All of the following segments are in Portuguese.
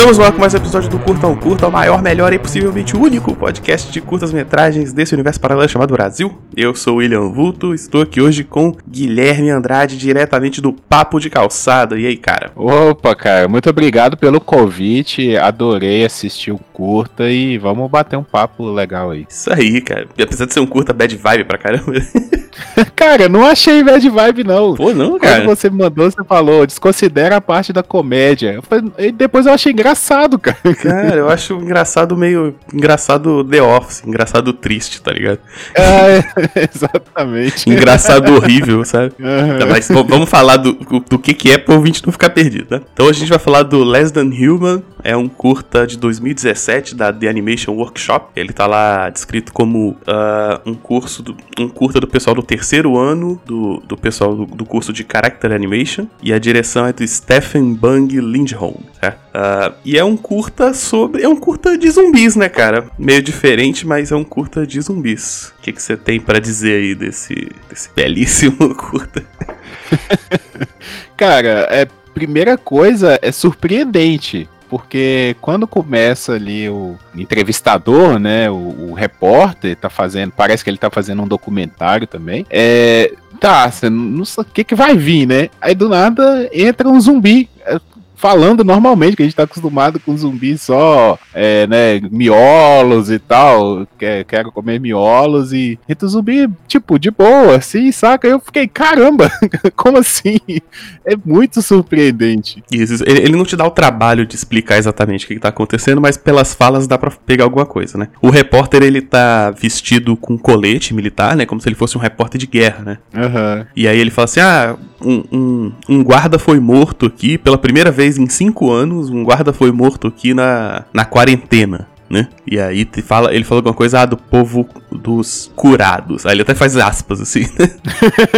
Estamos lá com mais um episódio do Curta um Curta, o maior, melhor e possivelmente único podcast de curtas-metragens desse universo paralelo chamado Brasil. Eu sou o William Vulto, estou aqui hoje com Guilherme Andrade, diretamente do Papo de Calçada. E aí, cara? Opa, cara, muito obrigado pelo convite, adorei assistir o curta e vamos bater um papo legal aí. Isso aí, cara. Apesar de ser um curta bad vibe pra caramba. cara, não achei bad vibe, não. Pô, não, cara. Quando você me mandou, você falou, desconsidera a parte da comédia. Falei, e depois eu achei engraçado, cara. Cara, eu acho engraçado meio. Engraçado The Office, engraçado triste, tá ligado? É, exatamente. engraçado horrível, sabe? Uhum. mas vamos falar do, do que, que é pro ouvinte não ficar perdido, né? Então a gente vai falar do Less Than Human, é um curta de 2017 da The Animation Workshop. Ele tá lá descrito como uh, um curso, do, um curta do pessoal do terceiro ano, do, do pessoal do, do curso de Character Animation. E a direção é do Stephen Bang Lindholm? Uh, e é um curta sobre. É um curta de zumbis, né, cara? Meio diferente, mas é um curta de zumbis. O que você tem para dizer aí desse, desse belíssimo curta? cara, é, primeira coisa é surpreendente porque quando começa ali o entrevistador, né, o, o, repórter tá fazendo, parece que ele tá fazendo um documentário também, é, tá, você não sabe o que que vai vir, né? Aí do nada entra um zumbi, é, falando normalmente, que a gente tá acostumado com zumbi só, é, né, miolos e tal, quer, quero comer miolos e entra o zumbi, tipo, de boa, assim, saca? Eu fiquei, caramba, como assim? É muito surpreendente. Isso, ele, ele, não te dá o trabalho de explicar exatamente o que, que tá acontecendo, mas pelas falas dá pra pegar alguma coisa, né? O repórter, ele tá vestido com colete militar, né, como se ele fosse um repórter de guerra, né? Uhum. E aí ele fala assim, ah, um, um, um guarda foi morto aqui pela primeira vez em cinco anos, um guarda foi morto aqui na, na quarentena. Né? E aí te fala, ele falou alguma coisa ah, do povo dos curados. Aí ele até faz aspas assim. Né?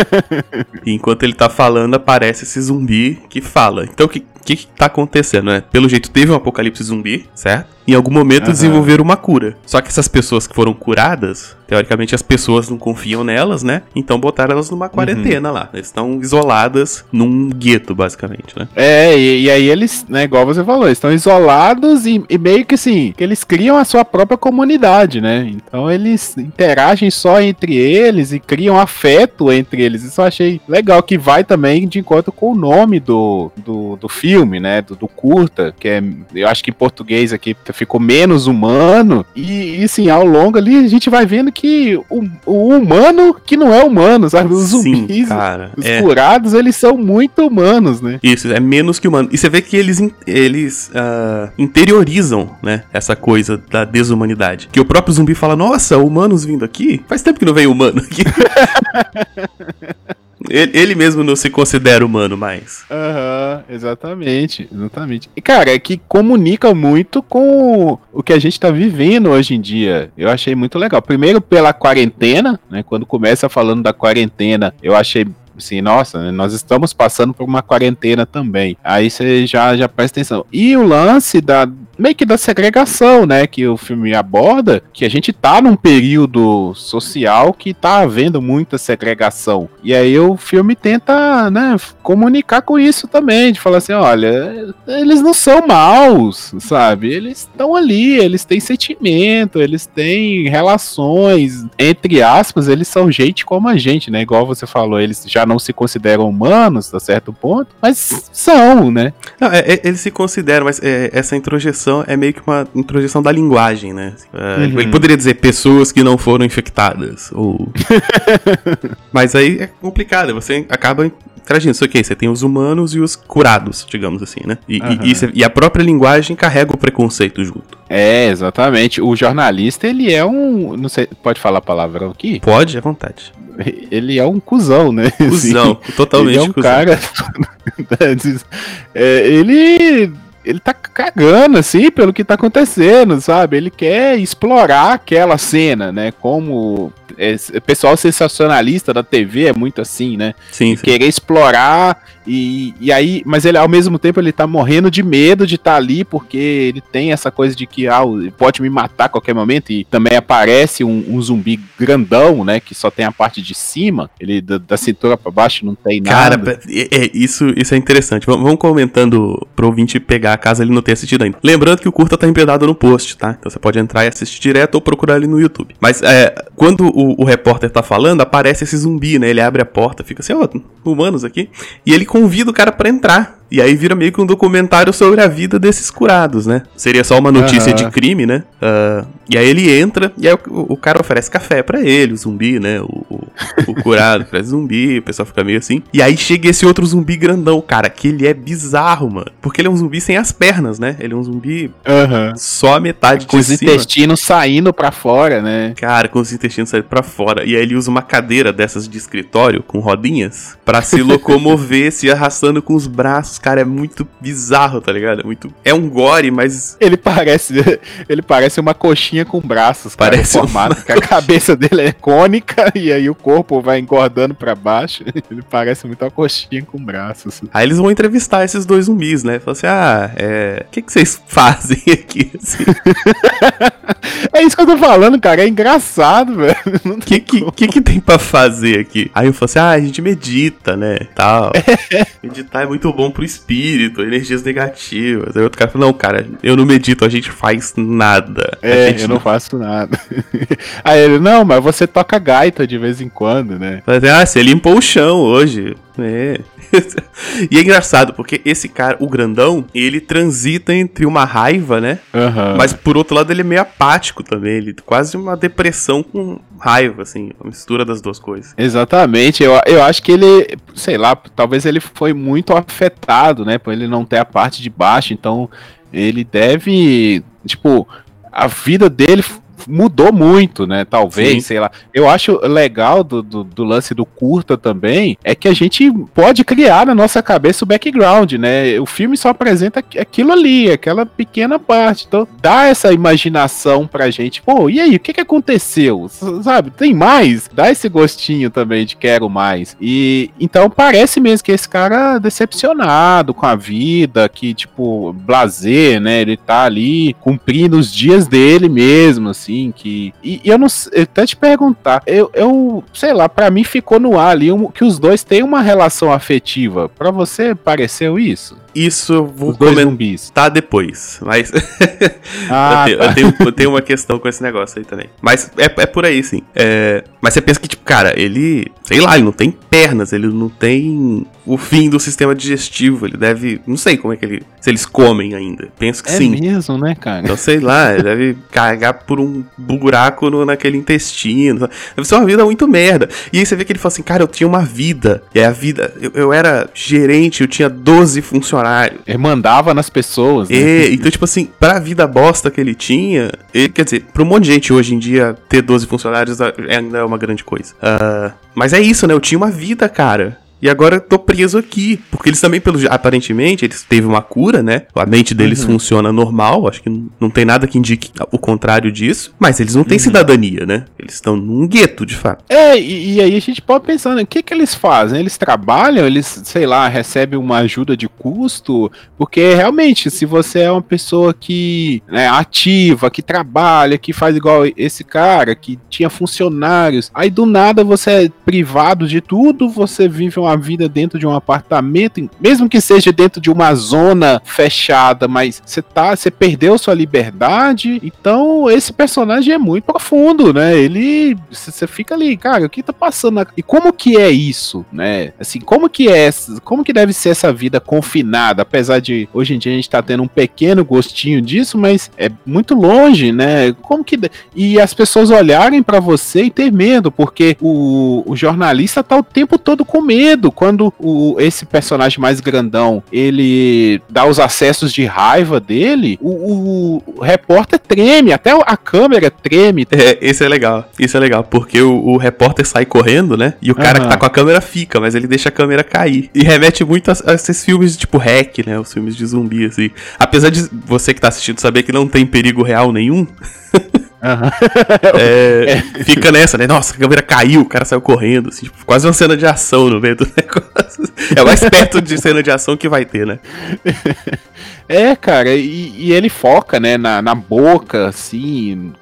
e enquanto ele tá falando, aparece esse zumbi que fala. Então o que, que, que tá acontecendo, né? Pelo jeito teve um apocalipse zumbi, certo? Em algum momento uhum. desenvolveram uma cura. Só que essas pessoas que foram curadas, teoricamente as pessoas não confiam nelas, né? Então botaram elas numa quarentena uhum. lá. Eles estão isoladas num gueto, basicamente, né? É, e, e, aí eles, né, igual você falou, estão isolados e, e, meio que assim, que eles criam a sua própria comunidade, né? Então eles interagem só entre eles e criam afeto entre eles. Isso eu achei legal, que vai também de encontro com o nome do, do, do filme, né? Do, do curta, que é, eu acho que em português aqui ficou menos humano. E, e assim, ao longo ali a gente vai vendo que o, o humano que não é humano, sabe? Os Sim, zumbis, cara, os é. curados, eles são muito humanos, né? Isso, é menos que humano. E você vê que eles, eles uh, interiorizam, né? Essa coisa da desumanidade. Que o próprio zumbi fala: Nossa, humanos vindo aqui? Faz tempo que não veio humano aqui. Ele, ele, mesmo não se considera humano mais. Aham, uhum, exatamente, exatamente. E, cara, é que comunica muito com o que a gente tá vivendo hoje em dia. Eu achei muito legal. Primeiro pela quarentena, né? Quando começa falando da quarentena, eu achei assim, nossa, né, nós estamos passando por uma quarentena também. Aí você já, já presta atenção. E o lance da meio que da segregação, né, que o filme aborda, que a gente tá num período social que tá havendo muita segregação. E aí o filme tenta, né, comunicar com isso também, de falar assim, olha, eles não são maus, sabe? Eles estão ali, eles têm sentimento, eles têm relações, entre aspas, eles são gente como a gente, né? Igual você falou, eles já não se consideram humanos a certo ponto, mas são, né? Não, é, é, eles se consideram, mas é, essa introjeção é meio que uma introjeção da linguagem, né? É, uhum. Ele poderia dizer pessoas que não foram infectadas, ou... mas aí é complicado, você acaba interagindo. Isso aqui, você tem os humanos e os curados, digamos assim, né? E, uhum. e, e, a própria linguagem carrega o preconceito junto. É, exatamente. O jornalista, ele é um. Não sei, pode falar a palavra aqui? Pode, à vontade. Ele é um cuzão, né? Cusão, assim, totalmente ele é um cuzão. cara. é, ele ele tá cagando, assim, pelo que tá acontecendo, sabe? Ele quer explorar aquela cena, né? Como esse pessoal sensacionalista da TV é muito assim, né? Sim, sim. Querer explorar e, e aí, mas ele ao mesmo tempo ele tá morrendo de medo de estar tá ali porque ele tem essa coisa de que ah, pode me matar a qualquer momento e também aparece um, um zumbi grandão, né, que só tem a parte de cima, ele da, da cintura para baixo não tem nada. Cara, é, é, isso, isso é interessante. Vamos, vamos comentando pro ouvinte pegar caso ele não tenha assistido ainda. Lembrando que o curta tá embedado no post, tá? Então você pode entrar e assistir direto ou procurar ali no YouTube. Mas é, quando o, o repórter tá falando, aparece esse zumbi, né? Ele abre a porta, fica assim, ó, oh, humanos aqui, e ele convida o cara para entrar. E aí vira meio que um documentário sobre a vida desses curados, né? Seria só uma notícia uhum. de crime, né? Uh, e aí ele entra e aí o, o cara oferece café para ele, o zumbi, né? O, o, o curado oferece zumbi, o pessoal fica meio assim. E aí chega esse outro zumbi grandão, cara, que ele é bizarro, mano. Porque ele é um zumbi sem as pernas, né? Ele é um zumbi uhum. só a metade com de cima. Com os intestinos saindo para fora, né? Cara, com os intestinos saindo para fora. E aí ele usa uma cadeira dessas de escritório com rodinhas para se locomover, se arrastando com os braços cara, é muito bizarro, tá ligado? É muito. É um gore, mas. Ele parece. Ele parece uma coxinha com braços, cara, parece formato. Uma... A cabeça dele é cônica e aí o corpo vai engordando para baixo. Ele parece muito uma coxinha com braços. Aí eles vão entrevistar esses dois zumbis, né? Falam assim: ah, é. O que, que vocês fazem aqui? Assim? é isso que eu tô falando, cara. É engraçado, velho. O que, que, que, que tem pra fazer aqui? Aí eu falo assim: ah, a gente medita, né? Tal. Meditar é muito bom pro espírito, energias negativas. Aí outro cara falou, não, cara, eu não medito, a gente faz nada. É, eu não faço nada. Aí ele, não, mas você toca gaita de vez em quando, né? Mas, ah, você limpou o chão hoje. É. e é engraçado, porque esse cara, o grandão, ele transita entre uma raiva, né? Uhum. Mas por outro lado, ele é meio apático também. Ele quase uma depressão com raiva, assim, a mistura das duas coisas. Exatamente. Eu, eu acho que ele, sei lá, talvez ele foi muito afetado, né? Por ele não ter a parte de baixo. Então, ele deve. Tipo, a vida dele mudou muito, né? Talvez, Sim. sei lá. Eu acho legal do, do, do, lance do curta também é que a gente pode criar na nossa cabeça o background, né? O filme só apresenta aquilo ali, aquela pequena parte. Então, dá essa imaginação pra gente. Pô, e aí, o que que aconteceu? Sabe, tem mais? Dá esse gostinho também de quero mais. E então parece mesmo que esse cara é decepcionado com a vida, que tipo, blazer, né? Ele tá ali cumprindo os dias dele mesmo, assim assim, que. E, e eu não eu até te perguntar, eu, eu sei lá, para mim ficou no ar ali um, que os dois têm uma relação afetiva. para você pareceu isso? Isso eu vou comentar depois, mas ah, eu, tenho, tá. eu, tenho, eu, tenho, uma questão com esse negócio aí também. Mas é, é por aí, sim. É, mas você pensa que, tipo, cara, ele, sei lá, ele não tem pernas, ele não tem o fim do sistema digestivo, ele deve, não sei como é que ele, se eles comem ainda. Penso que é sim. É mesmo, né, cara? Então, sei lá, ele deve carregar por um buraco no, naquele intestino. Deve ser uma vida muito merda. E aí você vê que ele fala assim, cara, eu tinha uma vida. E aí a vida, eu, eu era gerente, eu tinha 12 funcionários funcionário. Ele mandava nas pessoas, né? E, então, tipo assim, pra vida bosta que ele tinha, ele, quer dizer, pra um monte de gente hoje em dia, ter 12 funcionários ainda é uma grande coisa. Uh, mas é isso, né? Eu tinha uma vida, cara. E agora eu tô preso aqui. Porque eles também, pelo aparentemente, eles teve uma cura, né? A mente deles uhum. funciona normal. Acho que não tem nada que indique o contrário disso. Mas eles não têm uhum. cidadania, né? Eles estão num gueto, de fato. É, e, e, aí a gente pode pensar, né? O que que eles fazem? Eles trabalham? Eles, sei lá, recebem uma ajuda de custo? Porque realmente, se você é uma pessoa que é ativa, que trabalha, que faz igual esse cara, que tinha funcionários, aí do nada você é privado de tudo, você vive uma uma vida dentro de um apartamento, mesmo que seja dentro de uma zona fechada, mas você tá, você perdeu sua liberdade. Então, esse personagem é muito profundo, né? Ele você fica ali, cara, o que tá passando? E como que é isso, né? Assim, como que é, como que deve ser essa vida confinada, apesar de hoje em dia a gente tá tendo um pequeno gostinho disso, mas é muito longe, né? Como que e as pessoas olharem para você e ter medo, porque o, o jornalista tá o tempo todo com medo quando o, esse personagem mais grandão ele dá os acessos de raiva dele, o, o, o repórter treme, até a câmera treme. É, isso é legal, isso é legal, porque o, repórter sai correndo, né? E o cara uhum. que tá com a câmera fica, mas ele deixa a câmera cair. E remete muito a, a esses filmes tipo hack, né? Os filmes de zumbi, assim. Apesar de você que tá assistindo saber que não tem perigo real nenhum. Uhum. é, fica nessa, né? Nossa, a câmera caiu, o cara saiu correndo, assim, tipo, quase uma cena de ação no meio do negócio. É mais perto de cena de ação que vai ter, né? É, cara, e, e ele foca, né, na, na boca, assim, é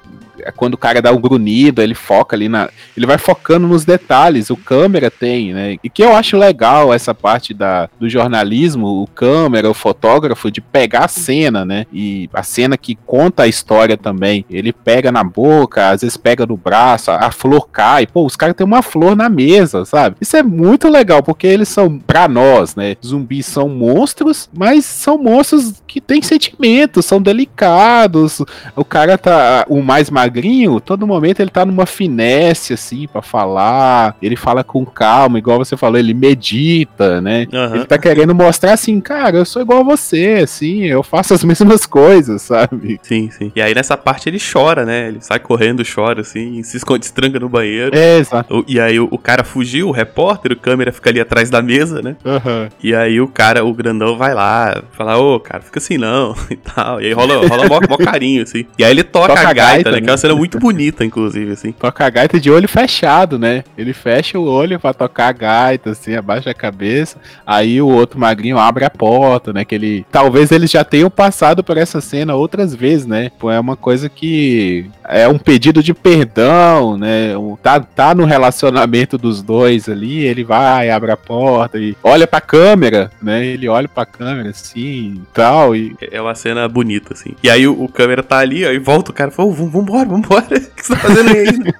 quando o cara dá um grunhido, ele foca ali na. Ele vai focando nos detalhes, o câmera tem, né? E que eu acho legal essa parte da, do jornalismo, o câmera, o fotógrafo, de pegar a cena, né? E a cena que conta a história também. Ele pega na boca, às vezes pega no braço, a flor cai. Pô, os caras têm uma flor na mesa, sabe? Isso é muito legal, porque eles são, pra nós, né? Zumbis são monstros, mas são monstros que têm sentimentos, são delicados. O cara tá. O mais magro magrinho, todo momento ele tá numa finesse, assim, para falar. Ele fala com calma, igual você falou, ele medita, né? Uhum. Ele tá querendo mostrar assim, cara, eu sou igual a você, assim, eu faço as mesmas coisas, sabe? Sim, sim. E aí nessa parte ele chora, né? Ele sai correndo, chora, assim, se esconde, estranca no banheiro. É, exato. E aí o, o cara fugiu, o repórter, o câmera fica ali atrás da mesa, né? Uhum. E aí o cara, o grandão vai lá, fala, ô, cara, fica assim não, e tal. E aí rola, rola mó, mó carinho, assim. E aí ele toca, toca a gaita, gaita né? né? Cena muito bonita, inclusive, assim. Toca a gaita de olho fechado, né? Ele fecha o olho pra tocar a gaita, assim, abaixa a cabeça. Aí o outro magrinho abre a porta, né? Que ele. Talvez eles já tenham passado por essa cena outras vezes, né? É uma coisa que é um pedido de perdão, né? Tá, tá no relacionamento dos dois ali, ele vai, abre a porta e olha pra câmera, né? Ele olha pra câmera assim e tal. E... É uma cena bonita, assim. E aí o, o câmera tá ali, aí volta o cara e fala: vambora, vambora. O que você tá fazendo aí ainda?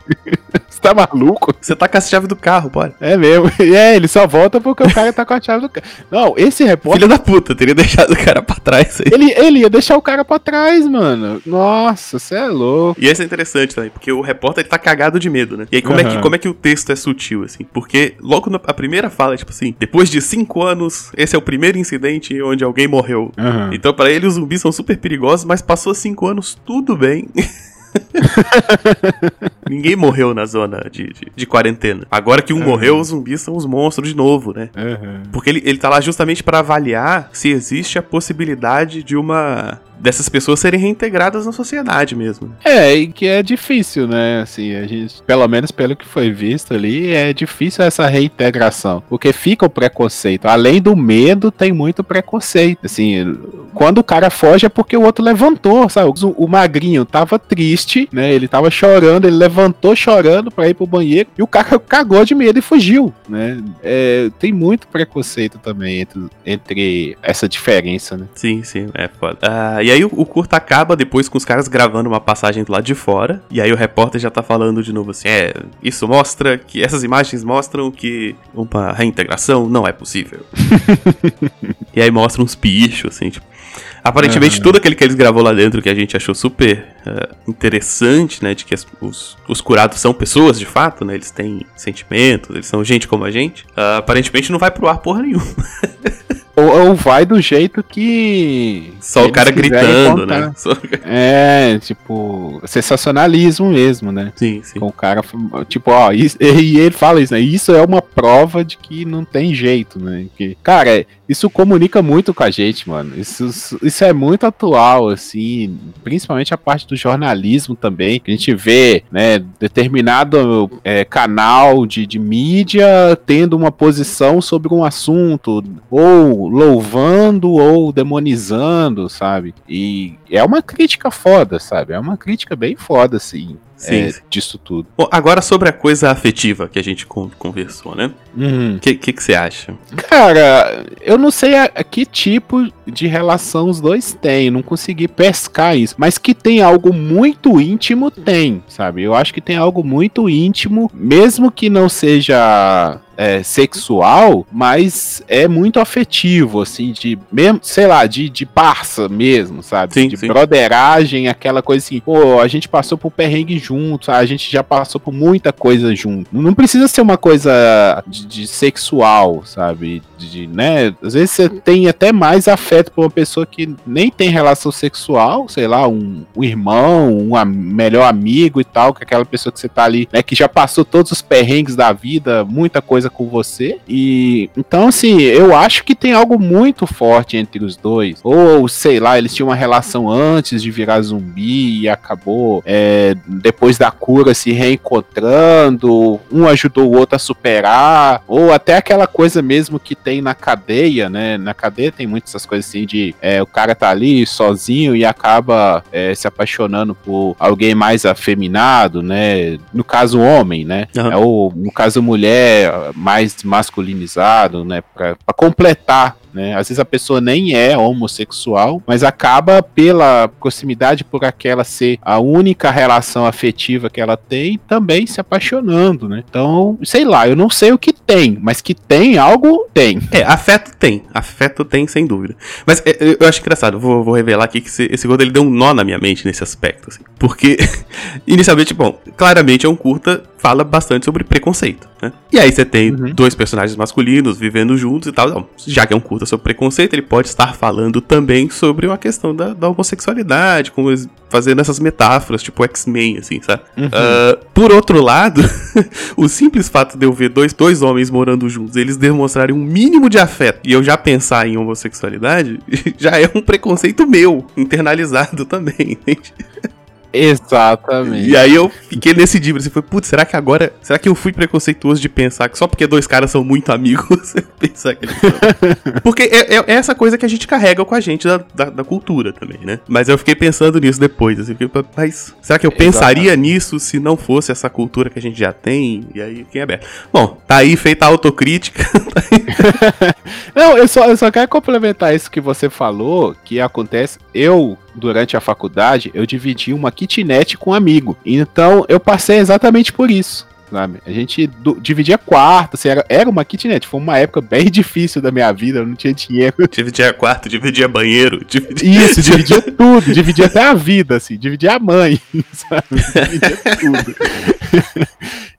Você tá maluco? Você tá com a chave do carro, bora. É mesmo. É, ele só volta porque o cara tá com a chave do carro. Não, esse repórter. Filho da puta, teria deixado o cara pra trás aí. Ele, ele ia deixar o cara pra trás, mano. Nossa, você é louco. E esse é interessante também, porque o repórter ele tá cagado de medo, né? E aí, como, uhum. é, que, como é que o texto é sutil, assim? Porque logo na a primeira fala, tipo assim, depois de cinco anos, esse é o primeiro incidente onde alguém morreu. Uhum. Então, para ele, os zumbis são super perigosos, mas passou cinco anos, tudo bem. Ninguém morreu na zona de, de, de, quarentena. Agora que um uhum. morreu, os zumbis são os monstros de novo, né? Uhum. Porque ele, ele tá lá justamente para avaliar se existe a possibilidade de uma dessas pessoas serem reintegradas na sociedade mesmo. É, e que é difícil, né? Assim, a gente, pelo menos pelo que foi visto ali, é difícil essa reintegração, porque fica o preconceito. Além do medo, tem muito preconceito. Assim, quando o cara foge é porque o outro levantou, sabe? O, o magrinho tava triste, né? Ele tava chorando, ele levantou chorando para ir pro banheiro e o cara cagou de medo e fugiu, né? É, tem muito preconceito também entre, entre essa diferença, né? Sim, sim, é foda. Ah, e aí o, o curto acaba depois com os caras gravando uma passagem do lado de fora. E aí o repórter já tá falando de novo assim: é, isso mostra que. Essas imagens mostram que uma reintegração não é possível. e aí mostra uns bichos, assim, tipo. Aparentemente, uhum. tudo aquele que eles gravou lá dentro que a gente achou super uh, interessante, né? De que as, os, os curados são pessoas de fato, né? Eles têm sentimentos, eles são gente como a gente. Uh, aparentemente não vai pro ar porra nenhuma. Ou, ou, vai do jeito que. Só o cara gritando, né? Só... É, tipo, sensacionalismo mesmo, né? Sim, sim. Com o cara, tipo, ó, isso, e ele fala isso, né? Isso é uma prova de que não tem jeito, né? Que, cara, isso comunica muito com a gente, mano. Isso, isso é muito atual, assim, principalmente a parte do jornalismo também, que a gente vê, né, determinado é, canal de, de mídia tendo uma posição sobre um assunto, ou louvando ou demonizando, sabe? E é uma crítica foda, sabe? É uma crítica bem foda, assim. Sim, é, disso tudo. Bom, agora sobre a coisa afetiva que a gente conversou, né? O uhum. que, que, que, você acha? Cara, eu não sei a, a, que tipo de relação os dois têm, não consegui pescar isso. Mas que tem algo muito íntimo, tem, sabe? Eu acho que tem algo muito íntimo, mesmo que não seja é, sexual, mas é muito afetivo, assim, de mesmo, sei lá, de, de parça mesmo, sabe? Sim, de sim. broderagem, aquela coisa assim, pô, a gente passou por perrengue junto, a gente já passou por muita coisa junto. Não precisa ser uma coisa de, de sexual, sabe? De, né? Às vezes você tem até mais afeto por uma pessoa que nem tem relação sexual, sei lá, um, um irmão, um am melhor amigo e tal, que aquela pessoa que você tá ali, né, que já passou todos os perrengues da vida, muita coisa com você. E então, assim, eu acho que tem algo muito forte entre os dois. Ou, sei lá, eles tinham uma relação antes de virar zumbi e acabou é, depois da cura se reencontrando. Um ajudou o outro a superar. Ou até aquela coisa mesmo que tem na cadeia, né? Na cadeia tem muitas essas coisas assim de é, o cara tá ali sozinho e acaba é, se apaixonando por alguém mais afeminado, né? No caso, homem, né? Uhum. É o, no caso, mulher mais masculinizado, né? Pra completar né? Às vezes a pessoa nem é homossexual, mas acaba pela proximidade, por aquela ser a única relação afetiva que ela tem, também se apaixonando, né? Então, sei lá, eu não sei o que tem, mas que tem algo, tem. É, afeto tem, afeto tem, sem dúvida. Mas é, eu acho engraçado, vou, vou revelar aqui que esse, esse gordo ele deu um nó na minha mente nesse aspecto, assim. Porque, inicialmente, bom, claramente é um curta fala bastante sobre preconceito, né? E aí você tem uhum. dois personagens masculinos vivendo juntos e tal. Já que é um curta sobre preconceito, ele pode estar falando também sobre uma questão da, da homossexualidade, como fazendo essas metáforas, tipo X-Men, assim, sabe? Uhum. Uh, por outro lado, o simples fato de eu ver dois, dois homens morando juntos, eles demonstrarem um mínimo de afeto e eu já pensar em homossexualidade, já é um preconceito meu, internalizado também, entende? Exatamente. E aí eu fiquei nesse dívida, assim, foi, putz, será que agora, será que eu fui preconceituoso de pensar que só porque dois caras são muito amigos, pensar que eles são... Porque é, é, é, essa coisa que a gente carrega com a gente da, da, da, cultura também, né? Mas eu fiquei pensando nisso depois, assim, fiquei, mas será que eu pensaria Exatamente. nisso se não fosse essa cultura que a gente já tem? E aí, quem é aberto? Bom, tá aí feita a autocrítica. não, eu só, eu só quero complementar isso que você falou, que acontece, eu durante a faculdade, eu dividi uma kitnet com um amigo. Então eu passei exatamente por isso. Sabe? A gente do, dividia quarto, assim, era, era uma kitnet. Foi uma época bem difícil da minha vida, eu não tinha dinheiro. Dividia quarto, dividia banheiro. Dividia... Isso, dividia tudo, dividia até a vida, assim, dividia a mãe, sabe? Dividia tudo.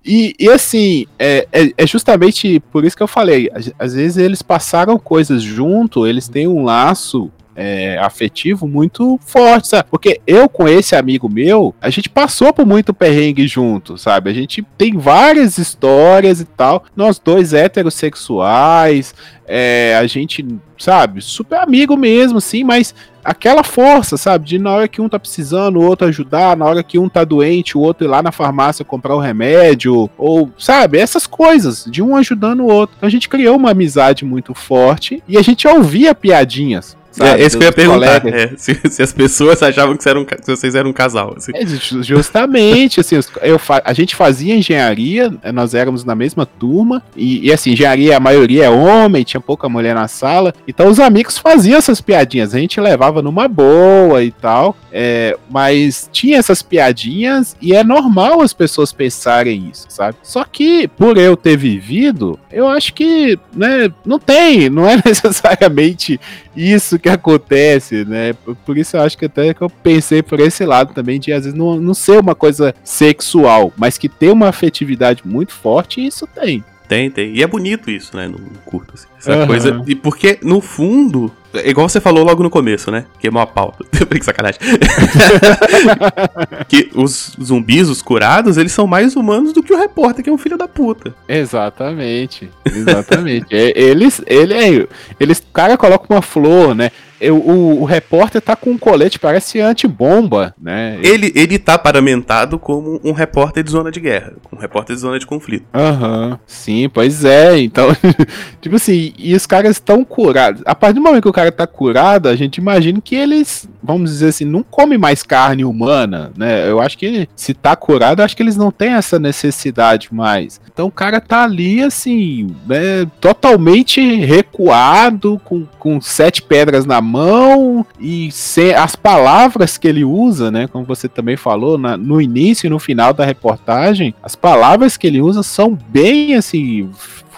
E, e, assim, é, é, é, justamente por isso que eu falei. Às vezes eles passaram coisas junto, eles têm um laço é, afetivo muito forte, sabe? Porque eu com esse amigo meu, a gente passou por muito perrengue junto, sabe? A gente tem várias histórias e tal. Nós dois heterossexuais, é, a gente, sabe, super amigo mesmo, sim, mas aquela força, sabe? De na hora que um tá precisando, o outro ajudar, na hora que um tá doente, o outro ir lá na farmácia comprar o remédio, ou, sabe? Essas coisas, de um ajudando o outro. Então a gente criou uma amizade muito forte e a gente ouvia piadinhas, Sabe, é, esse que eu ia perguntar. É, se, se, as pessoas achavam que, eram, que vocês eram um casal. Assim. É, justamente, assim, eu, a gente fazia engenharia, né, nós éramos na mesma turma, e, e, assim, engenharia, a maioria é homem, tinha pouca mulher na sala, então os amigos faziam essas piadinhas, a gente levava numa boa e tal, é, mas tinha essas piadinhas e é normal as pessoas pensarem isso, sabe? Só que, por eu ter vivido, eu acho que, né, não tem, não é necessariamente isso que acontece, né? Por isso eu acho que até que eu pensei por esse lado também, de às vezes não, não ser uma coisa sexual, mas que ter uma afetividade muito forte, isso tem. Tem, tem. E é bonito isso, né? No curto, assim. Essa uhum. coisa. E porque, no fundo, é igual você falou logo no começo, né? Queimou a pauta. que sacanagem. que os zumbis, os curados, eles são mais humanos do que o repórter, que é um filho da puta. Exatamente. Exatamente. é, eles, ele é. Eles, o cara coloca uma flor, né? Eu, o, o, repórter tá com um colete, parece antibomba, né? Ele, ele tá paramentado como um repórter de zona de guerra, um repórter de zona de conflito. Aham, uhum. sim, pois é. Então, tipo assim, e os caras estão curados. A partir do momento que o cara tá curado, a gente imagina que eles, vamos dizer assim, não comem mais carne humana, né? Eu acho que se tá curado, acho que eles não têm essa necessidade mais. Então o cara tá ali, assim, né, totalmente recuado, com, com sete pedras na mão mão e as palavras que ele usa, né? Como você também falou na, no início e no final da reportagem, as palavras que ele usa são bem assim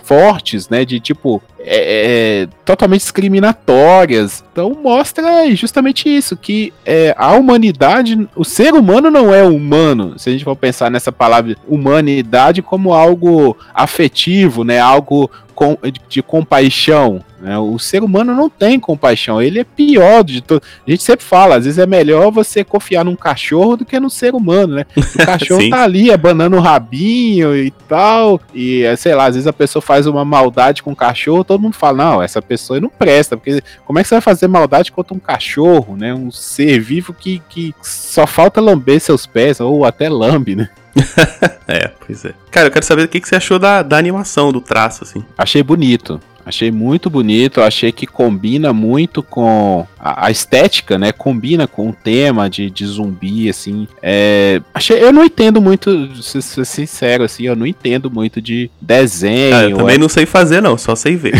fortes, né? De tipo, é, é, totalmente discriminatórias. Então mostra justamente isso, que é, a humanidade, o ser humano não é humano, se a gente for pensar nessa palavra humanidade como algo afetivo, né? Algo com, de compaixão. Né? O ser humano não tem compaixão, ele é pior de todo. A gente sempre fala, às vezes é melhor você confiar num cachorro do que no ser humano, né? O cachorro tá ali abanando o rabinho e tal, e sei lá, às vezes a pessoa faz uma maldade com o cachorro, todo mundo fala, não, essa pessoa não presta, porque como é que você vai fazer maldade contra um cachorro, né? Um ser vivo que, que só falta lamber seus pés, ou até lambe, né? é, pois é. Cara, eu quero saber o que, que você achou da, da animação, do traço, assim. Achei bonito. Achei muito bonito, achei que combina muito com a, a, estética, né? Combina com o tema de, de zumbi, assim. É, achei, eu não entendo muito, se ser sincero, assim, eu não entendo muito de desenho. Ah, eu também é... não sei fazer, não, só sei ver.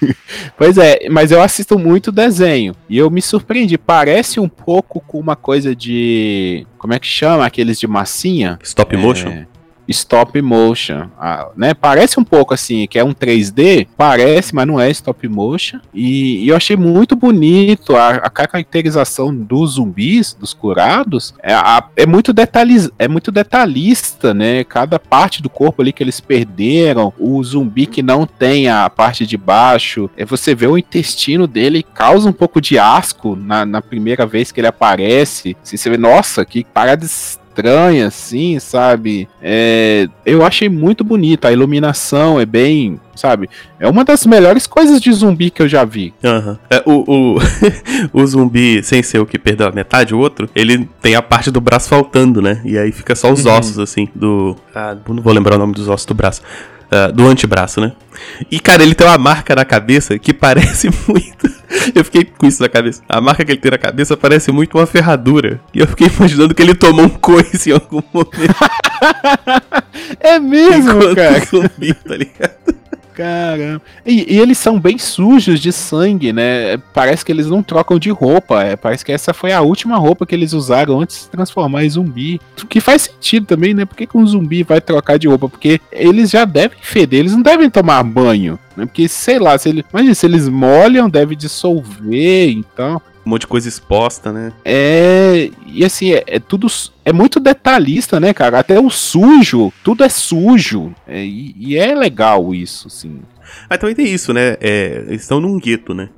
pois é, mas eu assisto muito desenho e eu me surpreendi. Parece um pouco com uma coisa de. Como é que chama? Aqueles de massinha? Stop motion? É, stop motion, ah, né? Parece um pouco assim, que é um 3D, parece, mas não é stop motion. E, e eu achei muito bonito a, a, caracterização dos zumbis, dos curados, é, a, é muito detalhista, é muito detalhista, né? Cada parte do corpo ali que eles perderam, o zumbi que não tem a parte de baixo, é você vê o intestino dele causa um pouco de asco na, na primeira vez que ele aparece. Assim, você vê, nossa, que parada estranha, assim, sabe? É, eu achei muito bonita. A iluminação é bem, sabe? É uma das melhores coisas de zumbi que eu já vi. Uhum. É, o, o, o zumbi, sem ser o que perdeu a metade, o outro, ele tem a parte do braço faltando, né? E aí fica só os uhum. ossos, assim, do. Ah, não vou lembrar o nome dos ossos do braço. Uh, do antebraço, né? E, cara, ele tem uma marca na cabeça que parece muito eu fiquei com isso na cabeça. A marca que ele tem na cabeça parece muito uma ferradura. E eu fiquei imaginando que ele tomou um coice em algum momento. é mesmo, Enquanto cara. Zumbi, tá ligado? Caramba. E, e, eles são bem sujos de sangue, né? Parece que eles não trocam de roupa. É, parece que essa foi a última roupa que eles usaram antes de se transformar em zumbi. O que faz sentido também, né? Por que, que um zumbi vai trocar de roupa? Porque eles já devem feder, eles não devem tomar banho. Né? Porque, sei lá, se, ele, imagina, se eles molham, deve dissolver, então um monte de coisa exposta, né? É, e assim, é, é, tudo. É muito detalhista, né, cara? Até o sujo, tudo é sujo. É, e, e, é legal isso, assim. Mas também tem isso, né? É, eles estão num gueto, né?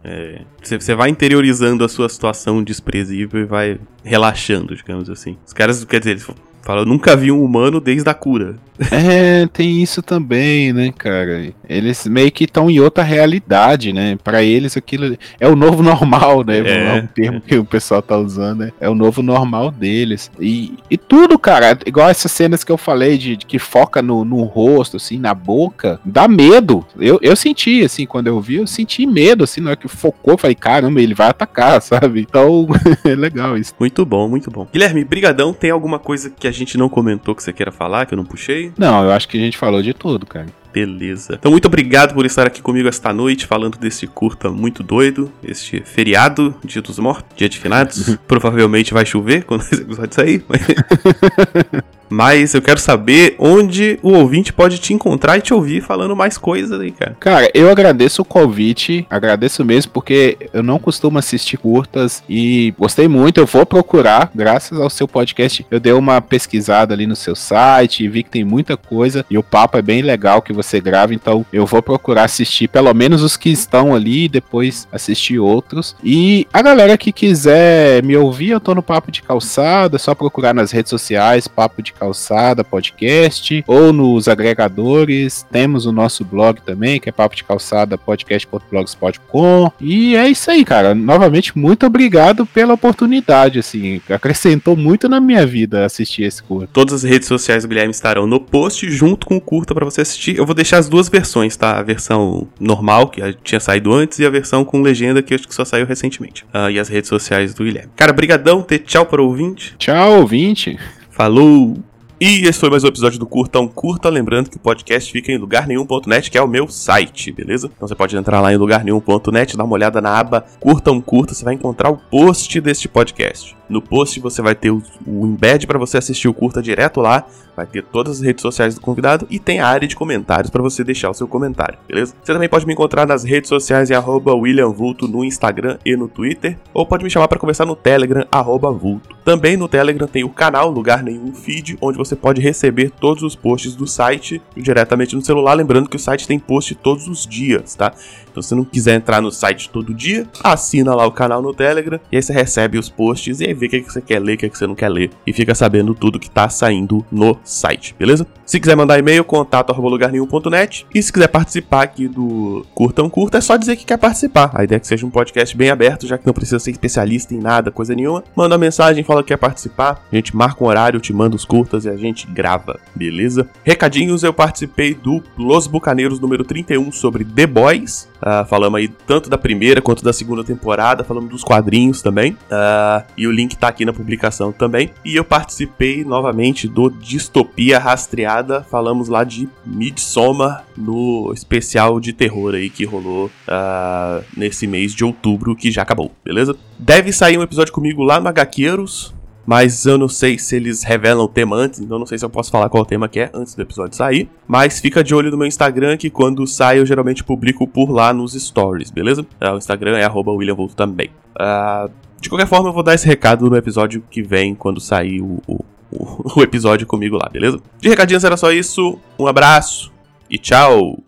Você é, vai interiorizando a sua situação desprezível e vai relaxando, digamos assim. Os caras, quer dizer, eles Fala, eu nunca vi um humano desde a cura. É, tem isso também, né, cara? Eles meio que estão em outra realidade, né? Para eles aquilo é o novo normal, né? É, é um termo que o pessoal tá usando, né? É o novo normal deles. E, e tudo, cara, igual essas cenas que eu falei de, de que foca no, no, rosto, assim, na boca, dá medo. Eu, eu senti, assim, quando eu vi, eu senti medo, assim, na hora que focou, falei, caramba, ele vai atacar, sabe? Então, é legal isso. Muito bom, muito bom. Guilherme, brigadão, tem alguma coisa que a gente não comentou que você queira falar, que eu não puxei? Não, eu acho que a gente falou de tudo, cara. Beleza. Então, muito obrigado por estar aqui comigo esta noite, falando desse curta muito doido, este feriado, Dia dos Mortos, Dia de Finados. Provavelmente vai chover quando esse episódio sair. Mas... Mas eu quero saber onde o ouvinte pode te encontrar e te ouvir falando mais coisas aí, cara. Cara, eu agradeço o convite, agradeço mesmo, porque eu não costumo assistir curtas e gostei muito. Eu vou procurar, graças ao seu podcast. Eu dei uma pesquisada ali no seu site e vi que tem muita coisa e o papo é bem legal que você grava, então eu vou procurar assistir pelo menos os que estão ali e depois assistir outros. E a galera que quiser me ouvir, eu tô no Papo de Calçada, é só procurar nas redes sociais, Papo de Calçada Podcast ou nos agregadores. Temos o nosso blog também, que é papo de calçada podcast.blogspot.com. E é isso aí, cara. Novamente, muito obrigado pela oportunidade. Assim, acrescentou muito na minha vida assistir esse curto. Todas as redes sociais do Guilherme estarão no post junto com o curta para você assistir. Eu vou deixar as duas versões, tá? A versão normal, que tinha saído antes, e a versão com legenda, que acho que só saiu recentemente. Uh, e as redes sociais do Guilherme. Cara, brigadão, tchau para o ouvinte. Tchau, ouvinte. Falou! E esse foi mais um episódio do Curta um Curta. Lembrando que o podcast fica em lugarnenhum.net, que é o meu site, beleza? Então você pode entrar lá em lugarnenhum.net, dar uma olhada na aba Curta um Curta, você vai encontrar o post deste podcast. No post você vai ter o, o embed para você assistir o curta direto lá, vai ter todas as redes sociais do convidado e tem a área de comentários para você deixar o seu comentário, beleza? Você também pode me encontrar nas redes sociais em arroba William Vulto no Instagram e no Twitter, ou pode me chamar para conversar no Telegram, arroba Vulto. Também no Telegram tem o canal Lugar Nenhum Feed, onde você pode receber todos os posts do site diretamente no celular, lembrando que o site tem post todos os dias, tá? Então, se você não quiser entrar no site todo dia, assina lá o canal no Telegram e aí você recebe os posts e aí vê o que, que você quer ler, o que, que você não quer ler e fica sabendo tudo que tá saindo no site, beleza? Se quiser mandar e-mail, contato lugarnenhum.net e se quiser participar aqui do Curta um Curta, é só dizer que quer participar. A ideia é que seja um podcast bem aberto, já que não precisa ser especialista em nada, coisa nenhuma. Manda uma mensagem, fala que quer participar, a gente marca um horário, te manda os curtas e a gente grava, beleza? Recadinhos, eu participei do Los Bucaneiros número 31 sobre The Boys, Uh, falamos aí tanto da primeira quanto da segunda temporada, falamos dos quadrinhos também. Uh, e o link tá aqui na publicação também. E eu participei novamente do Distopia Rastreada. Falamos lá de Midsommar no especial de terror aí que rolou uh, nesse mês de outubro que já acabou, beleza? Deve sair um episódio comigo lá no HQueiros mas eu não sei se eles revelam o tema antes, então não sei se eu posso falar qual tema que é antes do episódio sair. Mas fica de olho no meu Instagram, que quando sai eu geralmente publico por lá nos stories, beleza? Uh, o Instagram é WilliamVolto também. Uh, de qualquer forma, eu vou dar esse recado no episódio que vem, quando sair o, o, o episódio comigo lá, beleza? De recadinhos era só isso, um abraço e tchau!